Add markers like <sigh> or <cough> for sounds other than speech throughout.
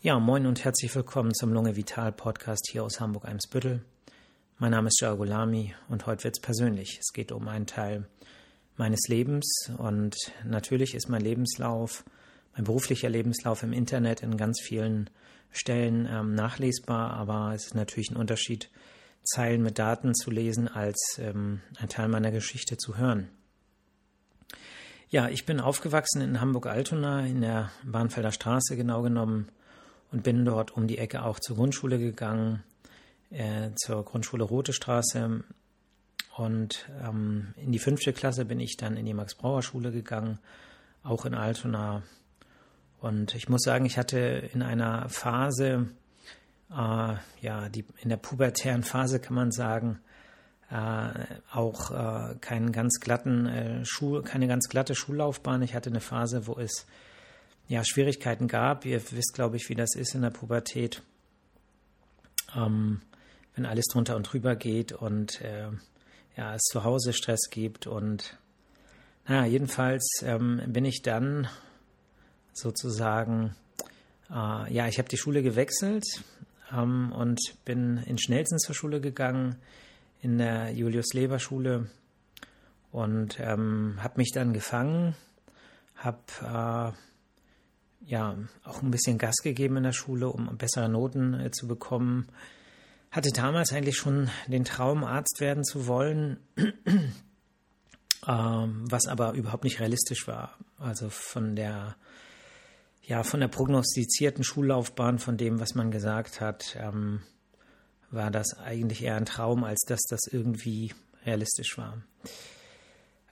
Ja, moin und herzlich willkommen zum Lunge Vital Podcast hier aus Hamburg-Eimsbüttel. Mein Name ist Jargolami und heute wird es persönlich. Es geht um einen Teil meines Lebens und natürlich ist mein Lebenslauf, mein beruflicher Lebenslauf im Internet in ganz vielen Stellen ähm, nachlesbar, aber es ist natürlich ein Unterschied, Zeilen mit Daten zu lesen, als ähm, ein Teil meiner Geschichte zu hören. Ja, ich bin aufgewachsen in Hamburg-Altona, in der Bahnfelder Straße genau genommen und bin dort um die Ecke auch zur Grundschule gegangen, äh, zur Grundschule Rote Straße. Und ähm, in die fünfte Klasse bin ich dann in die Max-Brauer-Schule gegangen, auch in Altona. Und ich muss sagen, ich hatte in einer Phase, äh, ja, die, in der pubertären Phase kann man sagen, äh, auch äh, keinen ganz glatten äh, Schul, keine ganz glatte Schullaufbahn. Ich hatte eine Phase, wo es ja, Schwierigkeiten gab. Ihr wisst, glaube ich, wie das ist in der Pubertät, ähm, wenn alles drunter und drüber geht und äh, ja, es zu Hause Stress gibt. Und naja, jedenfalls ähm, bin ich dann sozusagen, äh, ja, ich habe die Schule gewechselt ähm, und bin in Schnellsen zur Schule gegangen, in der Julius-Leber-Schule und ähm, habe mich dann gefangen, habe äh, ja auch ein bisschen Gas gegeben in der Schule, um bessere Noten äh, zu bekommen. Hatte damals eigentlich schon den Traum, Arzt werden zu wollen, <clears throat> ähm, was aber überhaupt nicht realistisch war. Also von der ja von der prognostizierten Schullaufbahn, von dem, was man gesagt hat, ähm, war das eigentlich eher ein Traum, als dass das irgendwie realistisch war.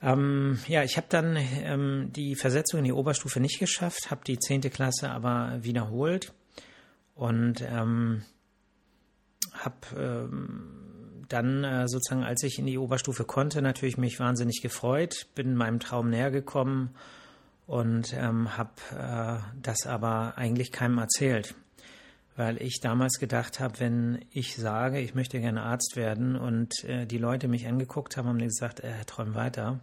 Ähm, ja, ich habe dann ähm, die Versetzung in die Oberstufe nicht geschafft, habe die 10. Klasse aber wiederholt und ähm, habe ähm, dann äh, sozusagen, als ich in die Oberstufe konnte, natürlich mich wahnsinnig gefreut, bin meinem Traum näher gekommen und ähm, habe äh, das aber eigentlich keinem erzählt weil ich damals gedacht habe, wenn ich sage, ich möchte gerne Arzt werden und äh, die Leute mich angeguckt haben, haben gesagt, äh, träum weiter,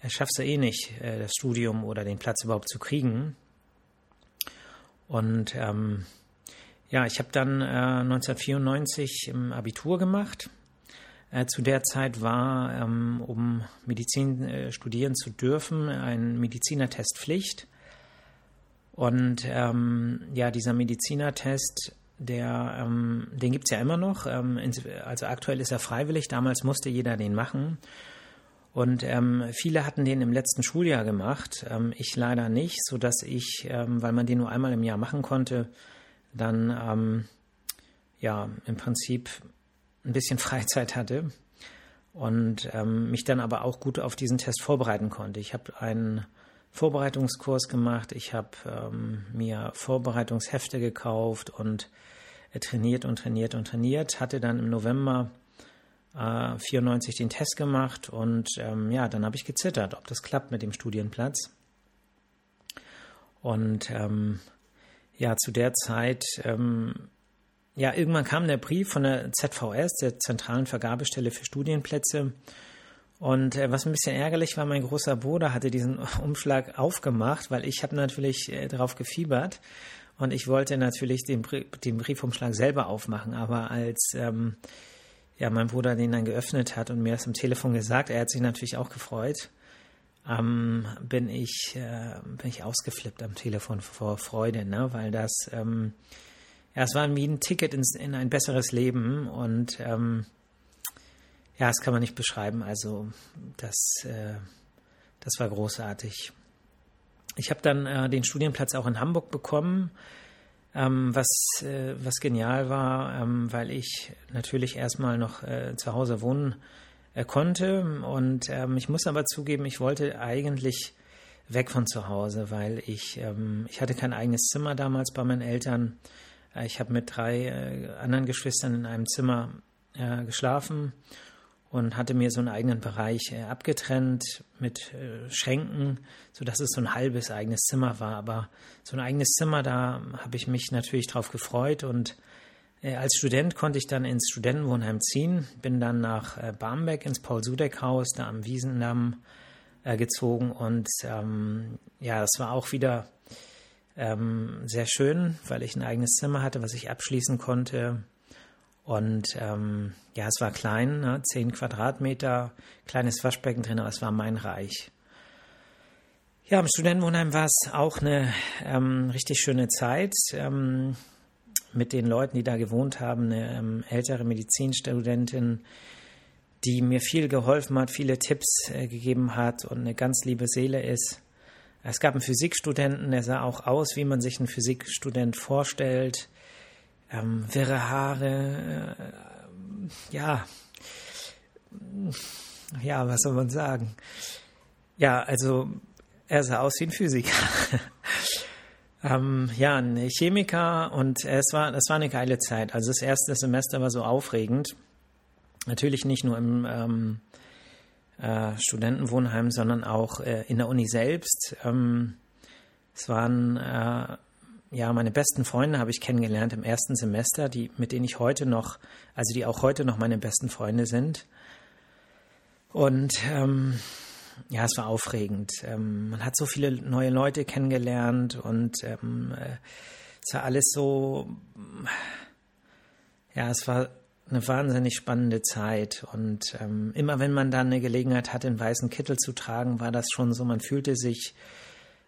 er schaffst du eh nicht, äh, das Studium oder den Platz überhaupt zu kriegen. Und ähm, ja, ich habe dann äh, 1994 im Abitur gemacht. Äh, zu der Zeit war, ähm, um Medizin äh, studieren zu dürfen, ein Medizinertest Pflicht. Und ähm, ja, dieser Medizinertest, der, ähm, den gibt es ja immer noch. Ähm, also aktuell ist er freiwillig, damals musste jeder den machen. Und ähm, viele hatten den im letzten Schuljahr gemacht, ähm, ich leider nicht, sodass ich, ähm, weil man den nur einmal im Jahr machen konnte, dann ähm, ja im Prinzip ein bisschen <laughs> Freizeit hatte und ähm, mich dann aber auch gut auf diesen Test vorbereiten konnte. Ich habe einen Vorbereitungskurs gemacht. Ich habe ähm, mir Vorbereitungshefte gekauft und äh, trainiert und trainiert und trainiert. Hatte dann im November äh, 94 den Test gemacht und ähm, ja, dann habe ich gezittert, ob das klappt mit dem Studienplatz. Und ähm, ja, zu der Zeit, ähm, ja, irgendwann kam der Brief von der ZVS, der Zentralen Vergabestelle für Studienplätze. Und äh, was ein bisschen ärgerlich war, mein großer Bruder hatte diesen <laughs> Umschlag aufgemacht, weil ich habe natürlich äh, darauf gefiebert. Und ich wollte natürlich den, den Briefumschlag selber aufmachen, aber als ähm, ja mein Bruder den dann geöffnet hat und mir das am Telefon gesagt, er hat sich natürlich auch gefreut, ähm, bin ich äh, bin ich ausgeflippt am Telefon vor Freude, ne, weil das ähm, ja, es war wie ein Ticket ins, in ein besseres Leben. Und ähm, ja, das kann man nicht beschreiben. Also das, äh, das war großartig. Ich habe dann äh, den Studienplatz auch in Hamburg bekommen, ähm, was, äh, was genial war, ähm, weil ich natürlich erstmal noch äh, zu Hause wohnen äh, konnte. Und ähm, ich muss aber zugeben, ich wollte eigentlich weg von zu Hause, weil ich, ähm, ich hatte kein eigenes Zimmer damals bei meinen Eltern. Äh, ich habe mit drei anderen Geschwistern in einem Zimmer geschlafen und hatte mir so einen eigenen Bereich äh, abgetrennt mit äh, Schränken, sodass es so ein halbes eigenes Zimmer war. Aber so ein eigenes Zimmer, da habe ich mich natürlich drauf gefreut und äh, als Student konnte ich dann ins Studentenwohnheim ziehen, bin dann nach äh, Barmbek ins Paul-Sudeck-Haus, da am Wiesendamm äh, gezogen und ähm, ja, das war auch wieder ähm, sehr schön, weil ich ein eigenes Zimmer hatte, was ich abschließen konnte. Und ähm, ja, es war klein, ne? 10 Quadratmeter, kleines Waschbecken drin, aber es war mein Reich. Ja, im Studentenwohnheim war es auch eine ähm, richtig schöne Zeit ähm, mit den Leuten, die da gewohnt haben. Eine ähm, ältere Medizinstudentin, die mir viel geholfen hat, viele Tipps äh, gegeben hat und eine ganz liebe Seele ist. Es gab einen Physikstudenten, der sah auch aus, wie man sich einen Physikstudent vorstellt. Ähm, wirre Haare, äh, ja, ja, was soll man sagen? Ja, also er sah aus wie ein Physiker. <laughs> ähm, ja, ein Chemiker und es war, das war eine geile Zeit. Also das erste Semester war so aufregend. Natürlich nicht nur im ähm, äh, Studentenwohnheim, sondern auch äh, in der Uni selbst. Ähm, es waren äh, ja meine besten Freunde habe ich kennengelernt im ersten Semester, die mit denen ich heute noch, also die auch heute noch meine besten Freunde sind. Und ähm, ja, es war aufregend. Ähm, man hat so viele neue Leute kennengelernt und ähm, äh, es war alles so, ja, es war eine wahnsinnig spannende Zeit. Und ähm, immer wenn man dann eine Gelegenheit hatte, einen weißen Kittel zu tragen, war das schon so, man fühlte sich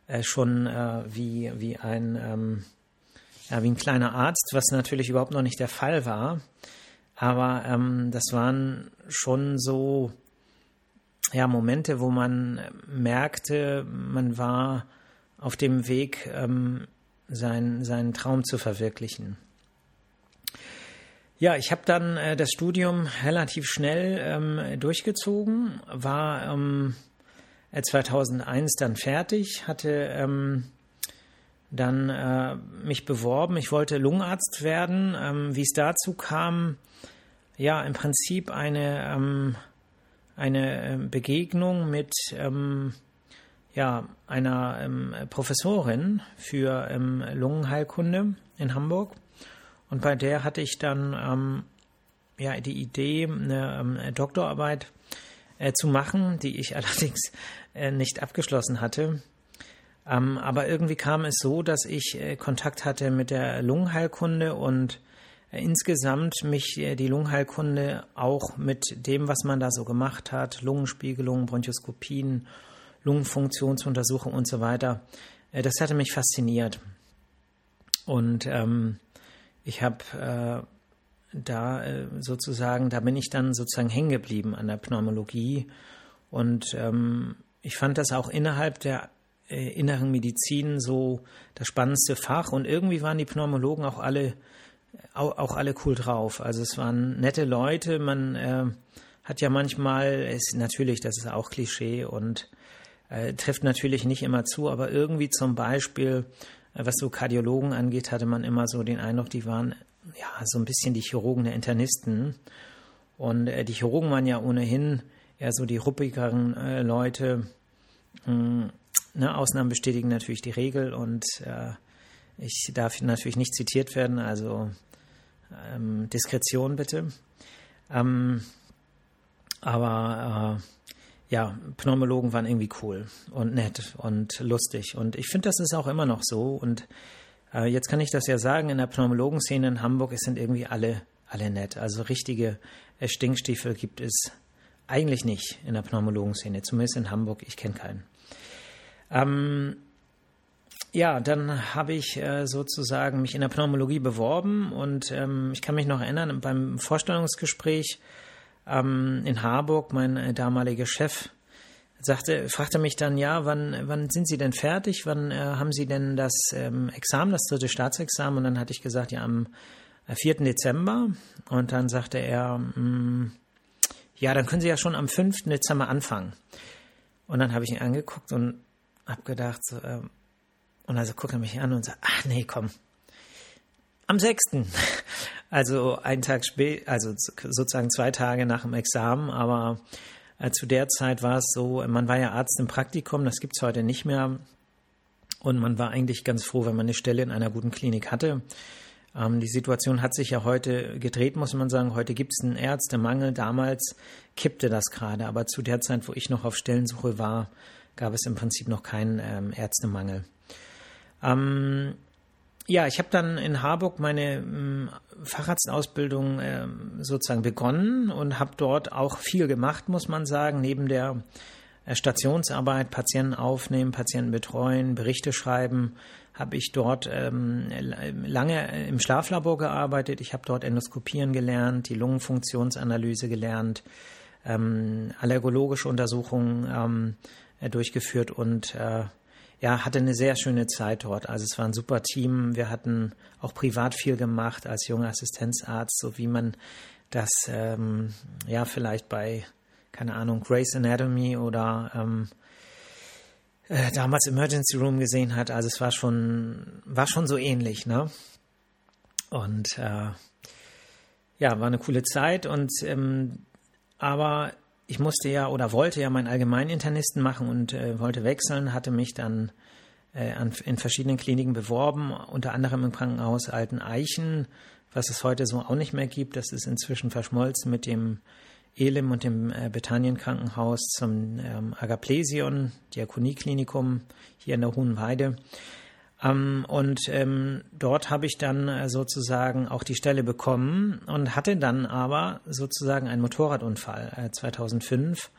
äh, schon äh, wie, wie ein, ähm, ja, wie ein kleiner Arzt, was natürlich überhaupt noch nicht der Fall war. Aber ähm, das waren schon so ja, Momente, wo man merkte, man war auf dem Weg, ähm, sein, seinen Traum zu verwirklichen. Ja, ich habe dann äh, das Studium relativ schnell ähm, durchgezogen, war ähm, 2001 dann fertig, hatte ähm, dann äh, mich beworben. Ich wollte Lungenarzt werden. Ähm, wie es dazu kam, ja, im Prinzip eine ähm, eine ähm, Begegnung mit ähm, ja, einer ähm, Professorin für Lungenheilkunde in Hamburg. Und bei der hatte ich dann ja, die Idee, eine Doktorarbeit äh, zu machen, die ich <laughs> allerdings äh, nicht abgeschlossen hatte. aber irgendwie kam es so, dass ich äh, Kontakt hatte mit der Lungenheilkunde und insgesamt mich äh, die Lungenheilkunde auch mit dem, was man da so gemacht hat, Lungenspiegelungen, Bronchoskopien, Lungenfunktionsuntersuchungen und so weiter, äh, das hatte mich fasziniert. Und ähm, ich habe äh, da äh, sozusagen, da bin ich dann sozusagen hängen geblieben an der Pneumologie. Und ähm, ich fand das auch innerhalb der äh, inneren Medizin so das spannendste Fach. Und irgendwie waren die Pneumologen auch alle auch, auch alle cool drauf. Also es waren nette Leute. Man äh, hat ja manchmal, ist natürlich, das ist auch Klischee und äh, trifft natürlich nicht immer zu, aber irgendwie zum Beispiel, äh, was so Kardiologen angeht, hatte man immer so den Eindruck, die waren ja so ein bisschen die Chirurgen der Internisten. Und äh, die Chirurgen waren ja ohnehin eher so die ruppigeren äh, Leute. Hm, ne, Ausnahmen bestätigen natürlich die Regel und äh, ich darf natürlich nicht zitiert werden, also ähm, Diskretion bitte. Ähm, aber äh, ja, Pneumologen waren irgendwie cool und nett und lustig. Und ich finde, das ist auch immer noch so. Und äh, jetzt kann ich das ja sagen, in der Pneumologenszene in Hamburg sind irgendwie alle, alle nett. Also richtige äh, Stinkstiefel gibt es eigentlich nicht in der Pneumologenszene, zumindest in Hamburg. Ich kenne keinen. Ähm, ja, dann habe ich äh, sozusagen mich in der Pneumologie beworben und ähm, ich kann mich noch erinnern, beim Vorstellungsgespräch ähm, in Harburg, mein äh, damaliger Chef sagte, fragte mich dann, ja, wann, wann sind Sie denn fertig? Wann äh, haben Sie denn das ähm, Examen, das dritte Staatsexamen? Und dann hatte ich gesagt, ja, am 4. Äh, Dezember. Und dann sagte er, mh, mm, ja, dann können Sie ja schon am 5. Dezember anfangen. Und dann habe ich ihn angeguckt und habe gedacht, so, äh, und also guckt er mich an und sagt, ach nee, komm. Am 6. <laughs> Also einen Tag spät, also sozusagen zwei Tage nach dem Examen, aber äh, zu der Zeit war es so, man war ja Arzt im Praktikum, das gibt es heute nicht mehr. Und man war eigentlich ganz froh, wenn man eine Stelle in einer guten Klinik hatte. Ähm, die Situation hat sich ja heute gedreht, muss man sagen. Heute gibt es einen Ärztemangel. Damals kippte das gerade, aber zu der Zeit, wo ich noch auf Stellensuche war, gab es im Prinzip noch keinen ähm, Ärztemangel. Ähm, ja, ich habe dann in Harburg meine ähm, Facharztausbildung äh, sozusagen begonnen und habe dort auch viel gemacht, muss man sagen, neben der äh, Stationsarbeit, Patienten aufnehmen, Patienten betreuen, Berichte schreiben, habe ich dort ähm, lange im Schlaflabor gearbeitet. Ich habe dort Endoskopieren gelernt, die Lungenfunktionsanalyse gelernt, ähm, allergologische Untersuchungen ähm, äh, durchgeführt und äh, ja, hatte eine sehr schöne Zeit dort. Also es war ein super Team. Wir hatten auch privat viel gemacht als junger Assistenzarzt, so wie man das ähm, ja vielleicht bei, keine Ahnung, Grace Anatomy oder ähm, äh, damals Emergency Room gesehen hat. Also es war schon, war schon so ähnlich, ne? Und äh, ja, war eine coole Zeit und ähm, aber ich musste ja oder wollte ja meinen Allgemeininternisten machen und äh, wollte wechseln, hatte mich dann äh, an, in verschiedenen Kliniken beworben, unter anderem im Krankenhaus Alten Eichen, was es heute so auch nicht mehr gibt. Das ist inzwischen verschmolzen mit dem Elim und dem äh, Bethanien-Krankenhaus zum ähm, Agaplesion, Diakonieklinikum hier in der Hohenweide. Ähm, und ähm, dort habe ich dann äh, sozusagen auch die Stelle bekommen und hatte dann aber sozusagen einen Motorradunfall äh, 2005,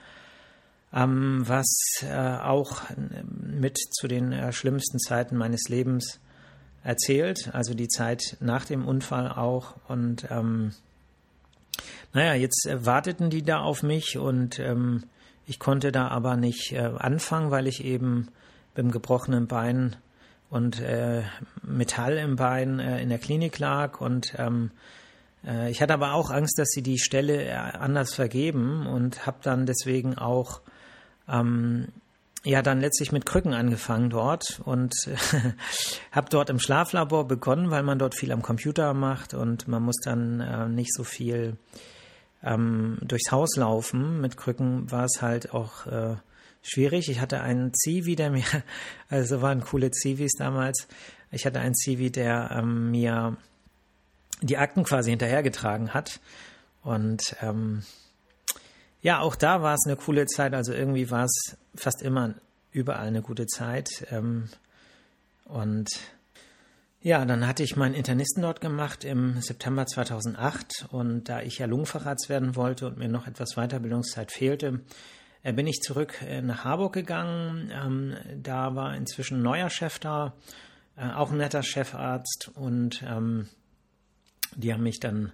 ähm, was äh, auch mit zu den äh, schlimmsten Zeiten meines Lebens erzählt, also die Zeit nach dem Unfall auch. Und ähm, naja, jetzt äh, warteten die da auf mich und ähm, ich konnte da aber nicht äh, anfangen, weil ich eben beim gebrochenen Bein und äh, Metall im Bein äh, in der Klinik lag und ähm, äh, ich hatte aber auch Angst, dass sie die Stelle äh, anders vergeben und habe dann deswegen auch ähm, ja dann letztlich mit Krücken angefangen dort und <laughs> habe dort im Schlaflabor begonnen, weil man dort viel am Computer macht und man muss dann äh, nicht so viel ähm, durchs Haus laufen. Mit Krücken war es halt auch äh, schwierig. Ich hatte einen Zivi, der mir, <laughs> also waren coole Zivis damals. Ich hatte einen Zivi, der ähm, mir die Akten quasi hinterhergetragen hat. Und ähm, ja, auch da war es eine coole Zeit. Also irgendwie war es fast immer überall eine gute Zeit. Ähm, und ja, dann hatte ich meinen Internisten dort gemacht im September 2008 und da ich ja Lungenfacharzt werden wollte und mir noch etwas Weiterbildungszeit fehlte, bin ich zurück äh, nach Harburg gegangen. Ähm, da war inzwischen ein neuer Chef da, äh, auch ein netter Chefarzt und ähm, die haben mich dann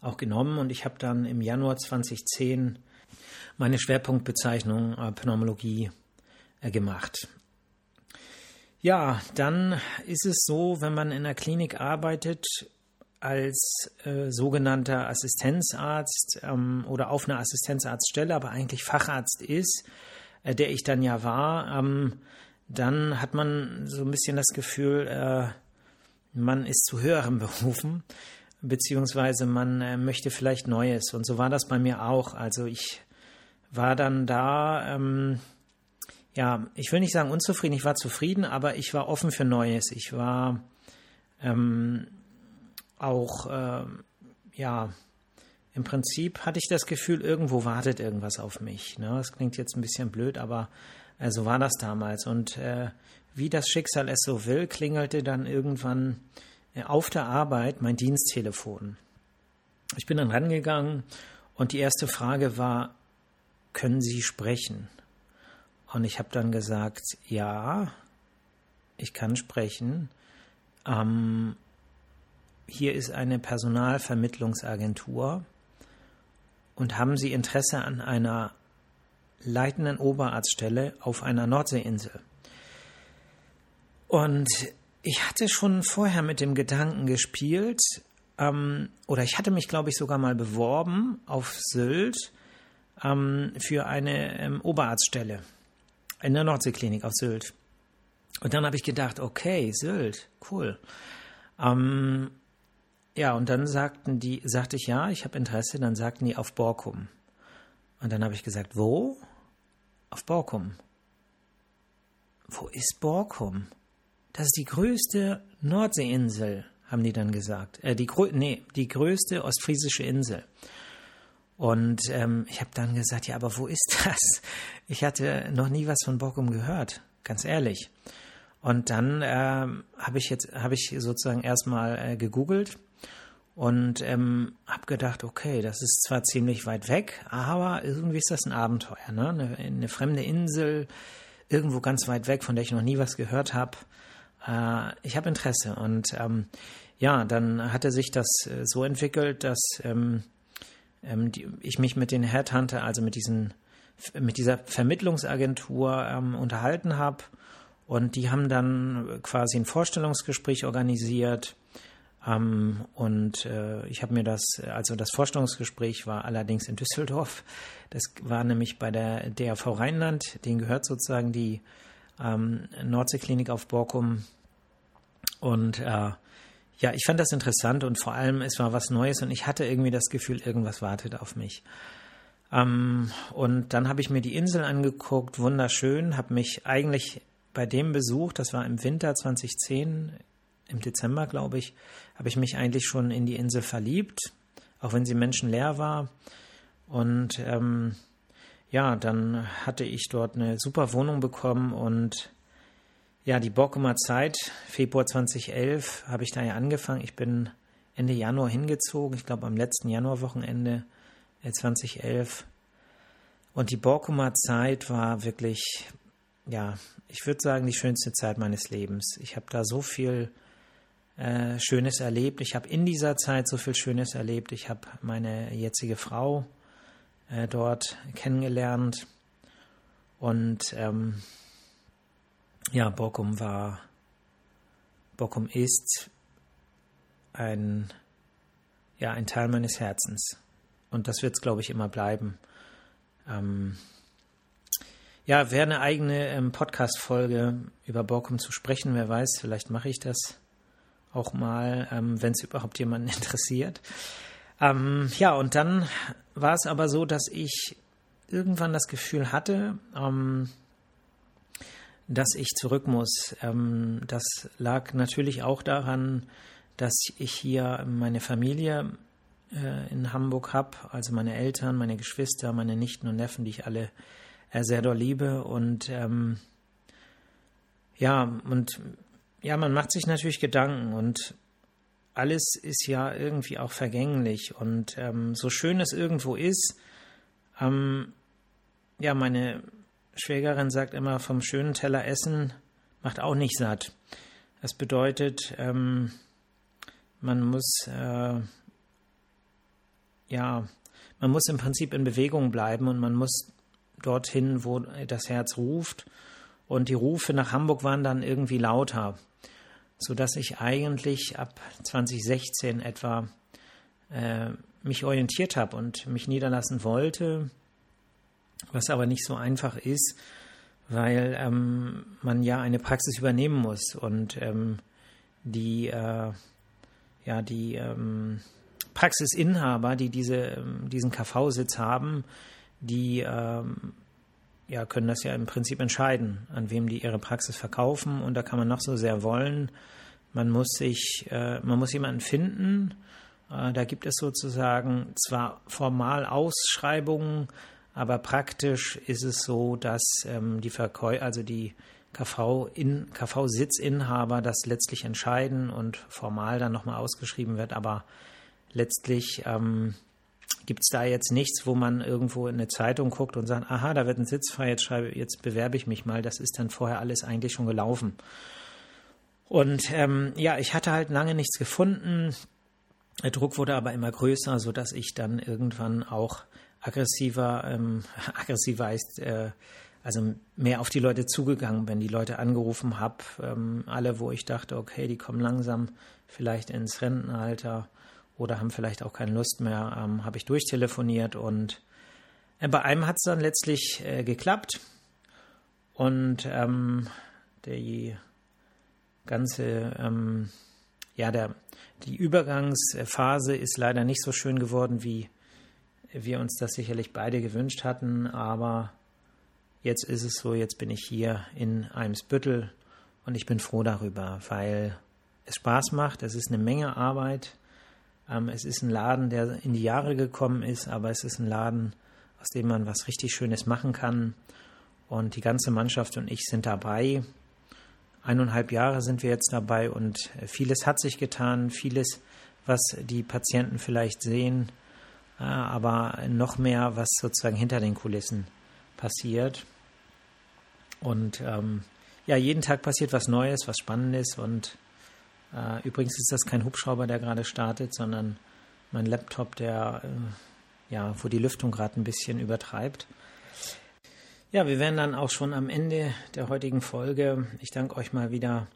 auch genommen und ich habe dann im Januar 2010 meine Schwerpunktbezeichnung Pneumologie gemacht. Ja, dann ist es so, wenn man in der Klinik arbeitet, als äh, sogenannter Assistenzarzt ähm, oder auf einer Assistenzarztstelle, aber eigentlich Facharzt ist, äh, der ich dann ja war, ähm, dann hat man so ein bisschen das Gefühl, äh, man ist zu höheren <laughs> Berufen, beziehungsweise man äh, möchte vielleicht Neues. Und so war das bei mir auch. Also ich war dann da, ähm, ja, ich will nicht sagen unzufrieden, ich war zufrieden, aber ich war offen für Neues. Ich war ähm, auch, äh, ja, im Prinzip hatte ich das Gefühl, irgendwo wartet irgendwas auf mich. Ne? Das klingt jetzt ein bisschen blöd, aber äh, so war das damals. Und äh, wie das Schicksal es so will, klingelte dann irgendwann äh, auf der Arbeit mein Diensttelefon. Ich bin dann rangegangen und die erste Frage war, können Sie sprechen? Und ich habe dann gesagt, ja, ich kann sprechen. Ähm, hier ist eine Personalvermittlungsagentur und haben Sie Interesse an einer leitenden Oberarztstelle auf einer Nordseeinsel? Und ich hatte schon vorher mit dem Gedanken gespielt, ähm, oder ich hatte mich, glaube ich, sogar mal beworben auf Sylt ähm, für eine ähm, Oberarztstelle in der Nordseeklinik auf Sylt. Und dann habe ich gedacht, okay, Sylt, cool. Ähm, ja, und dann sagten die, sagte ich ja, ich habe Interesse, dann sagten die auf Borkum. Und dann habe ich gesagt, wo? Auf Borkum. Wo ist Borkum? Das ist die größte Nordseeinsel, haben die dann gesagt. Äh, die, nee, die größte ostfriesische Insel. Und ähm, ich habe dann gesagt, ja, aber wo ist <laughs> das? Ich hatte noch nie was von Borkum gehört, ganz ehrlich. Und dann äh, habe ich jetzt, habe ich sozusagen erstmal äh, gegoogelt und ähm, habe gedacht, okay, das ist zwar ziemlich weit weg, aber irgendwie ist das ein Abenteuer, ne? Eine, eine fremde Insel, irgendwo ganz weit weg, von der ich noch nie was gehört habe. Äh, ich habe Interesse und ähm, ja, dann hatte sich das äh, so entwickelt, dass ähm, ähm, die, ich mich mit den Headhunter, also mit diesen mit dieser Vermittlungsagentur ähm, unterhalten habe und die haben dann quasi ein Vorstellungsgespräch organisiert. Ähm, und äh, ich habe mir das, also das Vorstellungsgespräch war allerdings in Düsseldorf. Das war nämlich bei der DRV Rheinland. Den gehört sozusagen die ähm, Nordseeklinik auf Borkum. Und äh, ja, ich fand das interessant und vor allem es war was Neues und ich hatte irgendwie das Gefühl, irgendwas wartet auf mich. Ähm, und dann habe ich mir die Insel angeguckt, wunderschön, habe mich eigentlich bei dem Besuch, das war im Winter 2010, im Dezember, glaube ich, habe ich mich eigentlich schon in die Insel verliebt, auch wenn sie menschenleer war. Und ähm, ja, dann hatte ich dort eine super Wohnung bekommen und ja, die Borkumer Zeit, Februar 2011, habe ich da ja angefangen. Ich bin Ende Januar hingezogen, ich glaube am letzten Januarwochenende 2011. Äh, und die Borkumer Zeit war wirklich ja, ich würde sagen, die schönste Zeit meines Lebens. Ich habe da so viel äh, Schönes erlebt. Ich habe in dieser Zeit so viel Schönes erlebt. Ich habe meine jetzige Frau äh, dort kennengelernt. Und ähm, ja, Bockum war, Bockum ist ein, ja, ein Teil meines Herzens. Und das wird es, glaube ich, immer bleiben. Ähm, ja, wäre eine eigene ähm, Podcast-Folge über Borkum zu sprechen. Wer weiß, vielleicht mache ich das auch mal, ähm, wenn es überhaupt jemanden <laughs> interessiert. Ähm, ja, und dann war es aber so, dass ich irgendwann das Gefühl hatte, ähm, dass ich zurück muss. Ähm, das lag natürlich auch daran, dass ich hier meine Familie äh, in Hamburg habe, also meine Eltern, meine Geschwister, meine Nichten und Neffen, die ich alle äh, sehr doll liebe. Und ähm, ja, und ja, man macht sich natürlich Gedanken und alles ist ja irgendwie auch vergänglich. Und ähm, so schön es irgendwo ist, ähm, ja, meine Schwägerin sagt immer, vom schönen Teller essen macht auch nicht satt. Das bedeutet, ähm, man muss äh, ja, man muss im Prinzip in Bewegung bleiben und man muss dorthin, wo das Herz ruft. Und die Rufe nach Hamburg waren dann irgendwie lauter, sodass ich eigentlich ab 2016 etwa äh, mich orientiert habe und mich niederlassen wollte, was aber nicht so einfach ist, weil ähm, man ja eine Praxis übernehmen muss und ähm, die, äh, ja, die ähm, Praxisinhaber, die diese, ähm, diesen KV-Sitz haben, die ähm, ja, können das ja im Prinzip entscheiden, an wem die ihre Praxis verkaufen. Und da kann man noch so sehr wollen. Man muss sich, äh, man muss jemanden finden. Äh, da gibt es sozusagen zwar formal Ausschreibungen, aber praktisch ist es so, dass ähm, die Verkäu also die KV in KV-Sitzinhaber das letztlich entscheiden und formal dann nochmal ausgeschrieben wird, aber letztlich ähm, gibt es da jetzt nichts, wo man irgendwo in eine Zeitung guckt und sagt, aha, da wird ein Sitz frei, jetzt, schreibe, jetzt bewerbe ich mich mal. Das ist dann vorher alles eigentlich schon gelaufen. Und ähm, ja, ich hatte halt lange nichts gefunden. Der Druck wurde aber immer größer, sodass ich dann irgendwann auch aggressiver, ähm, <laughs> aggressiver heißt, äh, also mehr auf die Leute zugegangen bin, die Leute angerufen habe, ähm, alle, wo ich dachte, okay, die kommen langsam vielleicht ins Rentenalter oder haben vielleicht auch keine Lust mehr, ähm, habe ich durchtelefoniert und äh, bei einem hat es dann letztlich äh, geklappt und ähm, die ganze, ähm, ja, der, die Übergangsphase ist leider nicht so schön geworden, wie wir uns das sicherlich beide gewünscht hatten, aber jetzt ist es so, jetzt bin ich hier in Eimsbüttel und ich bin froh darüber, weil es Spaß macht, es ist eine Menge Arbeit, ähm, es ist ein Laden, der in die Jahre gekommen ist, aber es ist ein Laden, aus dem man was richtig Schönes machen kann. Und die ganze Mannschaft und ich sind dabei. eineinhalb Jahre sind wir jetzt dabei und vieles hat sich getan, vieles, was die Patienten vielleicht sehen, aber noch mehr, was sozusagen hinter den Kulissen passiert. Und ähm, ja, jeden Tag passiert was Neues, was Spannendes. Und äh, übrigens ist das kein Hubschrauber, der gerade startet, sondern mein Laptop, der äh, ja, wo die Lüftung gerade ein bisschen übertreibt. Ja, wir wären dann auch schon am Ende der heutigen Folge. Ich danke euch mal wieder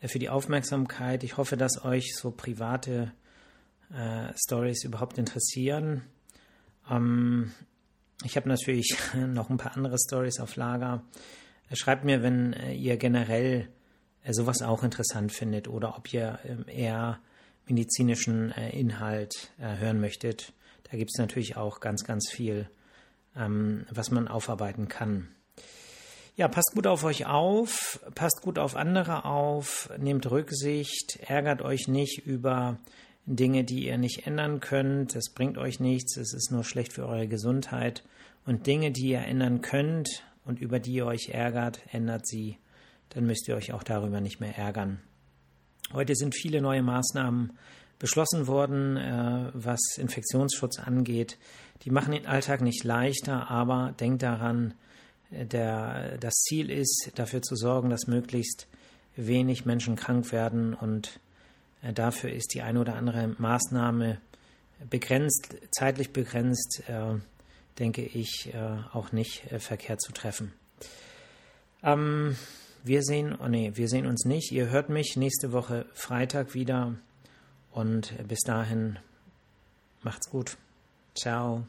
äh, für die Aufmerksamkeit. Ich hoffe, dass euch so private äh, Stories überhaupt interessieren. Ähm, ich habe natürlich <laughs> noch ein paar andere Stories auf Lager. Schreibt mir, wenn äh, ihr generell äh, sowas auch interessant findet oder ob ihr ähm, eher medizinischen äh, Inhalt hören möchtet. Da gibt es natürlich auch ganz, ganz viel, ähm, was man aufarbeiten kann. Ja, passt gut auf euch auf, passt gut auf andere auf, nehmt Rücksicht, ärgert euch nicht über Dinge, die ihr nicht ändern könnt. Das bringt euch nichts, es ist nur schlecht für eure Gesundheit. Und Dinge, die ihr ändern könnt und über die ihr euch ärgert, ändert sie. Dann müsst ihr euch auch darüber nicht mehr ärgern. Heute sind viele neue Maßnahmen beschlossen worden, äh, was Infektionsschutz angeht. Die machen den Alltag nicht leichter, aber denkt daran, äh, der, das Ziel ist, dafür zu sorgen, dass möglichst wenig Menschen krank werden und äh, dafür ist die eine oder andere Maßnahme begrenzt, zeitlich begrenzt, äh, denke ich, äh, auch nicht verkehrt zu treffen. Ähm, wir sehen, oh nee, wir sehen uns nicht. Ihr hört mich nächste Woche Freitag wieder und bis dahin macht's gut. Ciao.